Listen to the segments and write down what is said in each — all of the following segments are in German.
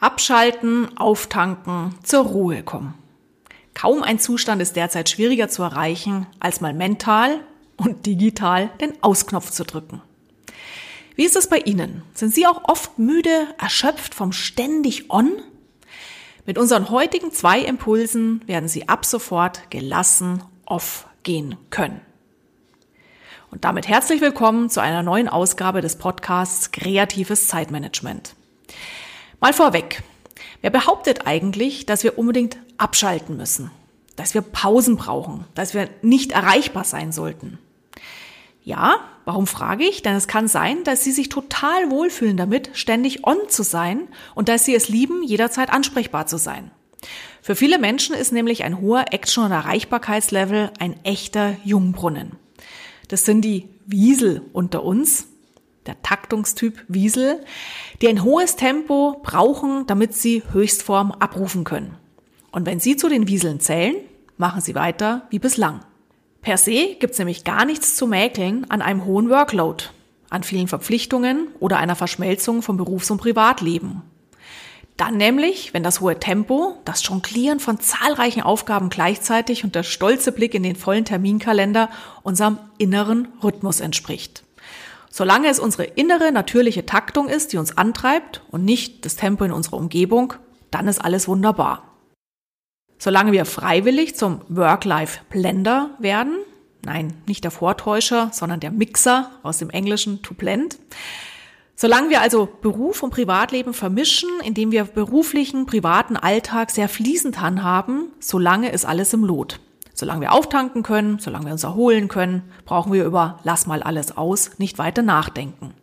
Abschalten, auftanken, zur Ruhe kommen. Kaum ein Zustand ist derzeit schwieriger zu erreichen, als mal mental und digital den Ausknopf zu drücken. Wie ist es bei Ihnen? Sind Sie auch oft müde, erschöpft vom ständig On? Mit unseren heutigen zwei Impulsen werden Sie ab sofort gelassen off gehen können. Und damit herzlich willkommen zu einer neuen Ausgabe des Podcasts Kreatives Zeitmanagement. Mal vorweg. Wer behauptet eigentlich, dass wir unbedingt abschalten müssen? Dass wir Pausen brauchen? Dass wir nicht erreichbar sein sollten? Ja, warum frage ich? Denn es kann sein, dass Sie sich total wohlfühlen damit, ständig on zu sein und dass Sie es lieben, jederzeit ansprechbar zu sein. Für viele Menschen ist nämlich ein hoher Action- und Erreichbarkeitslevel ein echter Jungbrunnen. Das sind die Wiesel unter uns, der Taktungstyp Wiesel, die ein hohes Tempo brauchen, damit sie Höchstform abrufen können. Und wenn Sie zu den Wieseln zählen, machen Sie weiter wie bislang. Per se gibt's nämlich gar nichts zu mäkeln an einem hohen Workload, an vielen Verpflichtungen oder einer Verschmelzung von Berufs- und Privatleben. Dann nämlich, wenn das hohe Tempo, das Jonglieren von zahlreichen Aufgaben gleichzeitig und der stolze Blick in den vollen Terminkalender unserem inneren Rhythmus entspricht. Solange es unsere innere, natürliche Taktung ist, die uns antreibt und nicht das Tempo in unserer Umgebung, dann ist alles wunderbar. Solange wir freiwillig zum Work-Life-Blender werden, nein, nicht der Vortäuscher, sondern der Mixer aus dem Englischen to blend, Solange wir also Beruf und Privatleben vermischen, indem wir beruflichen, privaten Alltag sehr fließend handhaben, solange ist alles im Lot. Solange wir auftanken können, solange wir uns erholen können, brauchen wir über lass mal alles aus nicht weiter nachdenken.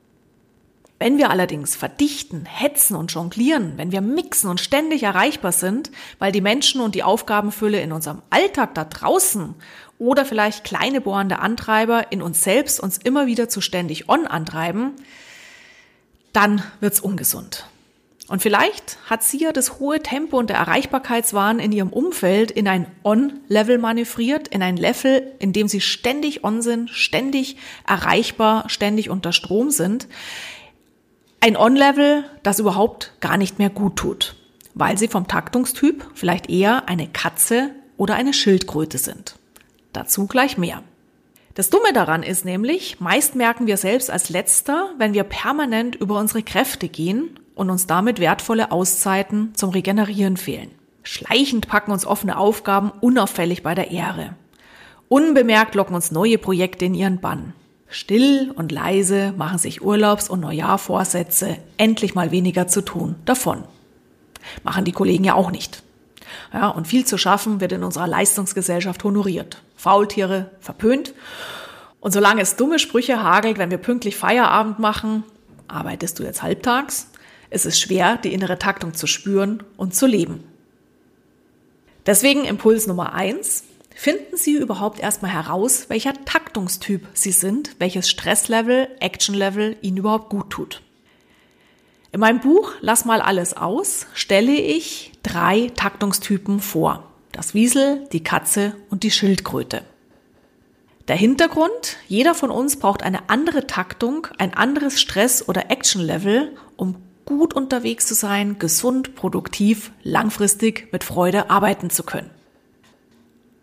Wenn wir allerdings verdichten, hetzen und jonglieren, wenn wir mixen und ständig erreichbar sind, weil die Menschen und die Aufgabenfülle in unserem Alltag da draußen oder vielleicht kleine bohrende Antreiber in uns selbst uns immer wieder zu ständig on antreiben, dann wird's ungesund. Und vielleicht hat sie ja das hohe Tempo und der Erreichbarkeitswahn in ihrem Umfeld in ein On-Level manövriert, in ein Level, in dem sie ständig on sind, ständig erreichbar, ständig unter Strom sind. Ein On-Level, das überhaupt gar nicht mehr gut tut, weil sie vom Taktungstyp vielleicht eher eine Katze oder eine Schildkröte sind. Dazu gleich mehr. Das Dumme daran ist nämlich, meist merken wir selbst als Letzter, wenn wir permanent über unsere Kräfte gehen und uns damit wertvolle Auszeiten zum Regenerieren fehlen. Schleichend packen uns offene Aufgaben unauffällig bei der Ehre. Unbemerkt locken uns neue Projekte in ihren Bann. Still und leise machen sich Urlaubs- und Neujahrvorsätze, endlich mal weniger zu tun, davon. Machen die Kollegen ja auch nicht. Ja, und viel zu schaffen wird in unserer Leistungsgesellschaft honoriert. Faultiere verpönt. Und solange es dumme Sprüche hagelt, wenn wir pünktlich Feierabend machen, arbeitest du jetzt halbtags? Es ist schwer, die innere Taktung zu spüren und zu leben. Deswegen Impuls Nummer eins. Finden Sie überhaupt erstmal heraus, welcher Taktungstyp Sie sind, welches Stresslevel, Actionlevel Ihnen überhaupt gut tut. In meinem Buch Lass mal alles aus stelle ich drei Taktungstypen vor. Das Wiesel, die Katze und die Schildkröte. Der Hintergrund, jeder von uns braucht eine andere Taktung, ein anderes Stress- oder Action-Level, um gut unterwegs zu sein, gesund, produktiv, langfristig mit Freude arbeiten zu können.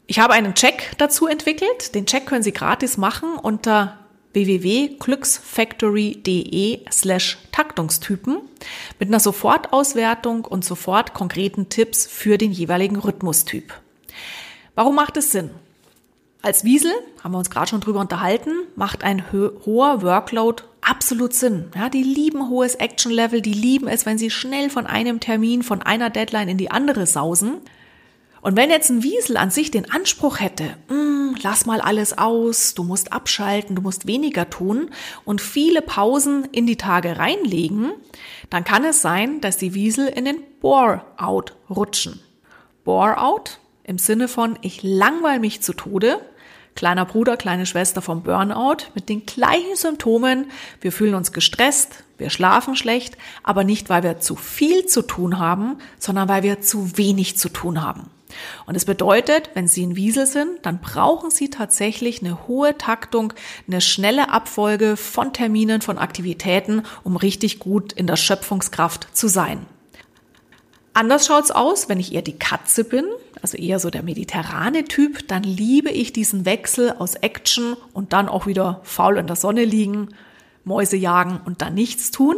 Ich habe einen Check dazu entwickelt. Den Check können Sie gratis machen unter www.glücksfactory.de slash Taktungstypen mit einer Sofortauswertung und sofort konkreten Tipps für den jeweiligen Rhythmustyp. Warum macht es Sinn? Als Wiesel, haben wir uns gerade schon drüber unterhalten, macht ein hoher Workload absolut Sinn. Ja, die lieben hohes Action-Level, die lieben es, wenn sie schnell von einem Termin, von einer Deadline in die andere sausen. Und wenn jetzt ein Wiesel an sich den Anspruch hätte, mm, lass mal alles aus, du musst abschalten, du musst weniger tun und viele Pausen in die Tage reinlegen, dann kann es sein, dass die Wiesel in den Bore-out rutschen. Bore-out im Sinne von ich langweil mich zu Tode, kleiner Bruder, kleine Schwester vom Burnout mit den gleichen Symptomen. Wir fühlen uns gestresst, wir schlafen schlecht, aber nicht, weil wir zu viel zu tun haben, sondern weil wir zu wenig zu tun haben. Und es bedeutet, wenn Sie ein Wiesel sind, dann brauchen Sie tatsächlich eine hohe Taktung, eine schnelle Abfolge von Terminen, von Aktivitäten, um richtig gut in der Schöpfungskraft zu sein. Anders schaut's aus, wenn ich eher die Katze bin, also eher so der mediterrane Typ, dann liebe ich diesen Wechsel aus Action und dann auch wieder faul in der Sonne liegen, Mäuse jagen und dann nichts tun.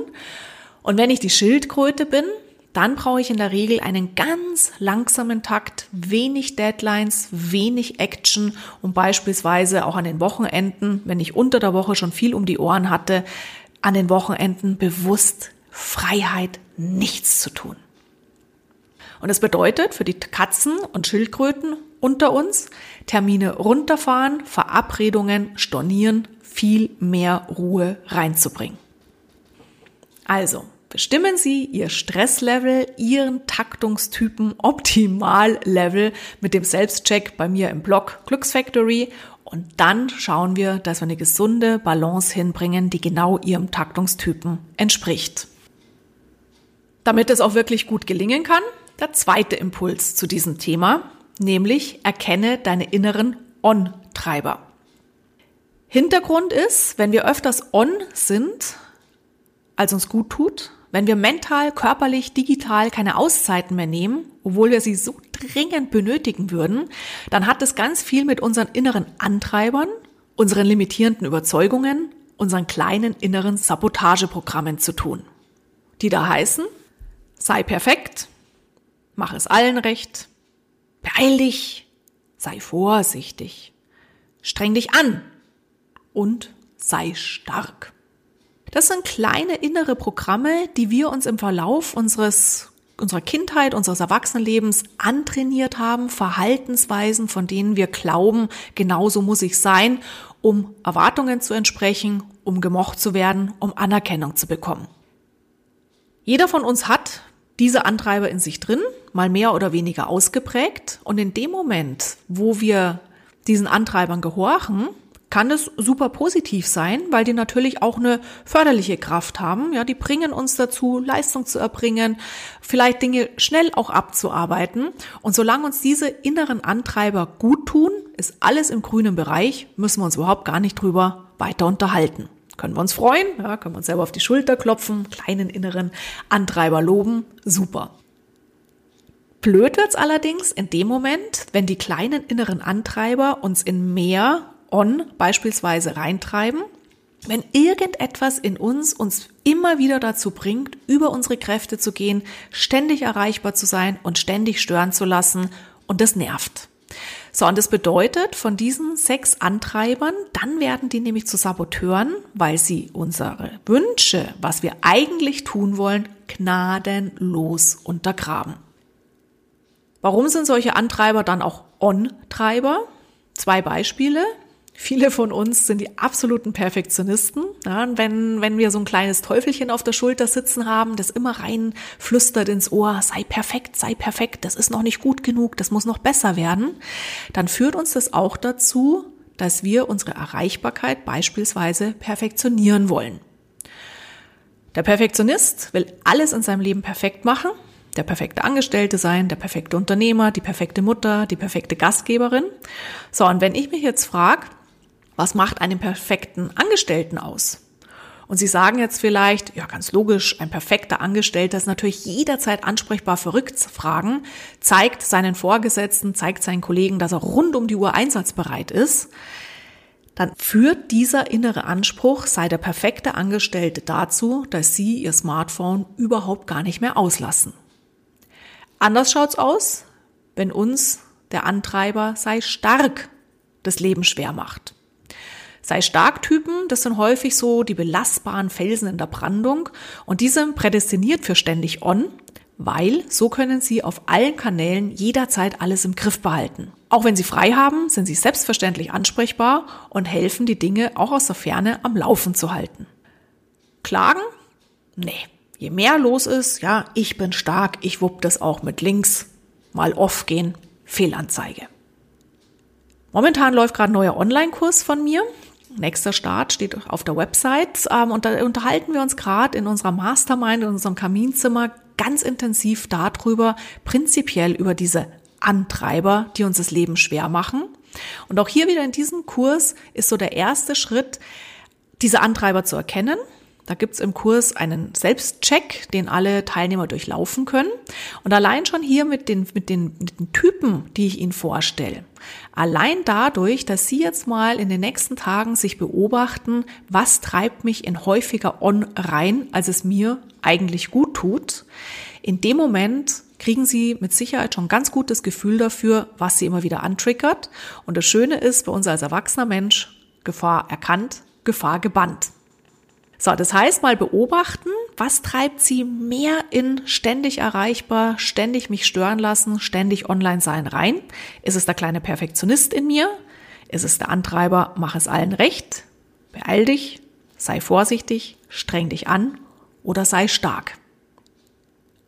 Und wenn ich die Schildkröte bin, dann brauche ich in der Regel einen ganz langsamen Takt, wenig Deadlines, wenig Action, um beispielsweise auch an den Wochenenden, wenn ich unter der Woche schon viel um die Ohren hatte, an den Wochenenden bewusst Freiheit, nichts zu tun. Und das bedeutet für die Katzen und Schildkröten unter uns Termine runterfahren, Verabredungen stornieren, viel mehr Ruhe reinzubringen. Also, bestimmen Sie Ihr Stresslevel, Ihren Taktungstypen Optimallevel mit dem Selbstcheck bei mir im Blog Glücksfactory und dann schauen wir, dass wir eine gesunde Balance hinbringen, die genau Ihrem Taktungstypen entspricht. Damit es auch wirklich gut gelingen kann, der zweite Impuls zu diesem Thema, nämlich erkenne deine inneren On-Treiber. Hintergrund ist, wenn wir öfters on sind, als uns gut tut, wenn wir mental, körperlich, digital keine Auszeiten mehr nehmen, obwohl wir sie so dringend benötigen würden, dann hat es ganz viel mit unseren inneren Antreibern, unseren limitierenden Überzeugungen, unseren kleinen inneren Sabotageprogrammen zu tun. Die da heißen, sei perfekt, mach es allen recht, beeil dich, sei vorsichtig, streng dich an. Und sei stark. Das sind kleine innere Programme, die wir uns im Verlauf unseres unserer Kindheit, unseres Erwachsenenlebens antrainiert haben, Verhaltensweisen, von denen wir glauben, genauso muss ich sein, um Erwartungen zu entsprechen, um gemocht zu werden, um Anerkennung zu bekommen. Jeder von uns hat diese Antreiber in sich drin, mal mehr oder weniger ausgeprägt. Und in dem Moment, wo wir diesen Antreibern gehorchen, kann es super positiv sein, weil die natürlich auch eine förderliche Kraft haben. Ja, die bringen uns dazu, Leistung zu erbringen, vielleicht Dinge schnell auch abzuarbeiten. Und solange uns diese inneren Antreiber gut tun, ist alles im grünen Bereich, müssen wir uns überhaupt gar nicht drüber weiter unterhalten. Können wir uns freuen, ja, können wir uns selber auf die Schulter klopfen, kleinen inneren Antreiber loben, super. Blöd wird's allerdings in dem Moment, wenn die kleinen inneren Antreiber uns in mehr On beispielsweise reintreiben, wenn irgendetwas in uns uns immer wieder dazu bringt, über unsere Kräfte zu gehen, ständig erreichbar zu sein und ständig stören zu lassen und das nervt. So, und das bedeutet, von diesen sechs Antreibern, dann werden die nämlich zu Saboteuren, weil sie unsere Wünsche, was wir eigentlich tun wollen, gnadenlos untergraben. Warum sind solche Antreiber dann auch On-Treiber? Zwei Beispiele. Viele von uns sind die absoluten Perfektionisten. Ja, wenn, wenn wir so ein kleines Teufelchen auf der Schulter sitzen haben, das immer rein flüstert ins Ohr, sei perfekt, sei perfekt, das ist noch nicht gut genug, das muss noch besser werden, dann führt uns das auch dazu, dass wir unsere Erreichbarkeit beispielsweise perfektionieren wollen. Der Perfektionist will alles in seinem Leben perfekt machen, der perfekte Angestellte sein, der perfekte Unternehmer, die perfekte Mutter, die perfekte Gastgeberin. So, und wenn ich mich jetzt frage, was macht einen perfekten Angestellten aus? Und Sie sagen jetzt vielleicht, ja, ganz logisch, ein perfekter Angestellter ist natürlich jederzeit ansprechbar für Rückfragen, zeigt seinen Vorgesetzten, zeigt seinen Kollegen, dass er rund um die Uhr einsatzbereit ist. Dann führt dieser innere Anspruch, sei der perfekte Angestellte dazu, dass Sie Ihr Smartphone überhaupt gar nicht mehr auslassen. Anders schaut's aus, wenn uns der Antreiber sei stark das Leben schwer macht. Sei Starktypen, das sind häufig so die belastbaren Felsen in der Brandung und die sind prädestiniert für ständig on, weil so können sie auf allen Kanälen jederzeit alles im Griff behalten. Auch wenn sie frei haben, sind sie selbstverständlich ansprechbar und helfen, die Dinge auch aus der Ferne am Laufen zu halten. Klagen? Nee. Je mehr los ist, ja, ich bin stark, ich wupp das auch mit links, mal off gehen, Fehlanzeige. Momentan läuft gerade ein neuer Online-Kurs von mir. Nächster Start steht auf der Website ähm, und da unterhalten wir uns gerade in unserer Mastermind, in unserem Kaminzimmer ganz intensiv darüber, prinzipiell über diese Antreiber, die uns das Leben schwer machen. Und auch hier wieder in diesem Kurs ist so der erste Schritt, diese Antreiber zu erkennen, Da gibt's im Kurs einen Selbstcheck, den alle Teilnehmer durchlaufen können. Und allein schon hier mit den, mit den, mit den Typen, die ich Ihnen vorstelle, allein dadurch, dass Sie jetzt mal in den nächsten Tagen sich beobachten, was treibt mich in häufiger On rein, als es mir eigentlich gut tut, in dem Moment kriegen Sie mit Sicherheit schon ein ganz gutes Gefühl dafür, was Sie immer wieder antriggert. Und das Schöne ist, bei uns als erwachsener Mensch, Gefahr erkannt, Gefahr gebannt. So, das heißt mal beobachten, was treibt sie mehr in ständig erreichbar, ständig mich stören lassen, ständig online sein rein? Ist es der kleine Perfektionist in mir? Ist es der Antreiber, mach es allen recht? Beeil dich, sei vorsichtig, streng dich an oder sei stark.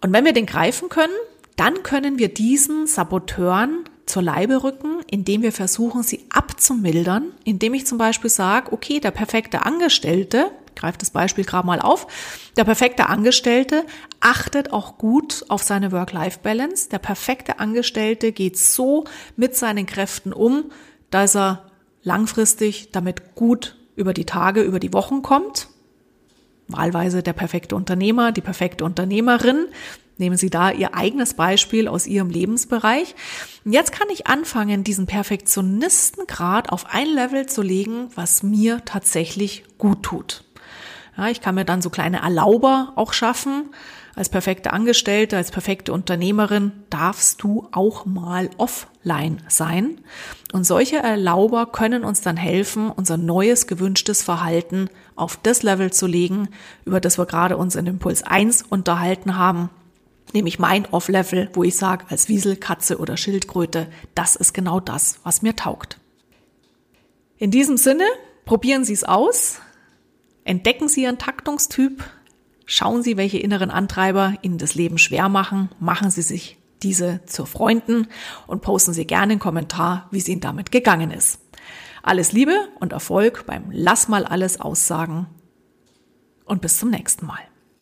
Und wenn wir den greifen können, dann können wir diesen Saboteuren zur Leibe rücken, indem wir versuchen, sie abzumildern, indem ich zum Beispiel sage, okay, der perfekte Angestellte, greife das Beispiel gerade mal auf, der perfekte Angestellte achtet auch gut auf seine Work-Life-Balance. Der perfekte Angestellte geht so mit seinen Kräften um, dass er langfristig damit gut über die Tage, über die Wochen kommt. Wahlweise der perfekte Unternehmer, die perfekte Unternehmerin, Nehmen Sie da Ihr eigenes Beispiel aus Ihrem Lebensbereich. Und jetzt kann ich anfangen, diesen Perfektionistengrad auf ein Level zu legen, was mir tatsächlich gut tut. Ja, ich kann mir dann so kleine Erlauber auch schaffen. Als perfekte Angestellte, als perfekte Unternehmerin darfst du auch mal offline sein. Und solche Erlauber können uns dann helfen, unser neues gewünschtes Verhalten auf das Level zu legen, über das wir gerade uns in Impuls 1 unterhalten haben nämlich mein Off-Level, wo ich sage, als Wiesel, Katze oder Schildkröte, das ist genau das, was mir taugt. In diesem Sinne, probieren Sie es aus, entdecken Sie Ihren Taktungstyp, schauen Sie, welche inneren Antreiber Ihnen das Leben schwer machen, machen Sie sich diese zu Freunden und posten Sie gerne einen Kommentar, wie es Ihnen damit gegangen ist. Alles Liebe und Erfolg beim Lass mal alles aussagen und bis zum nächsten Mal.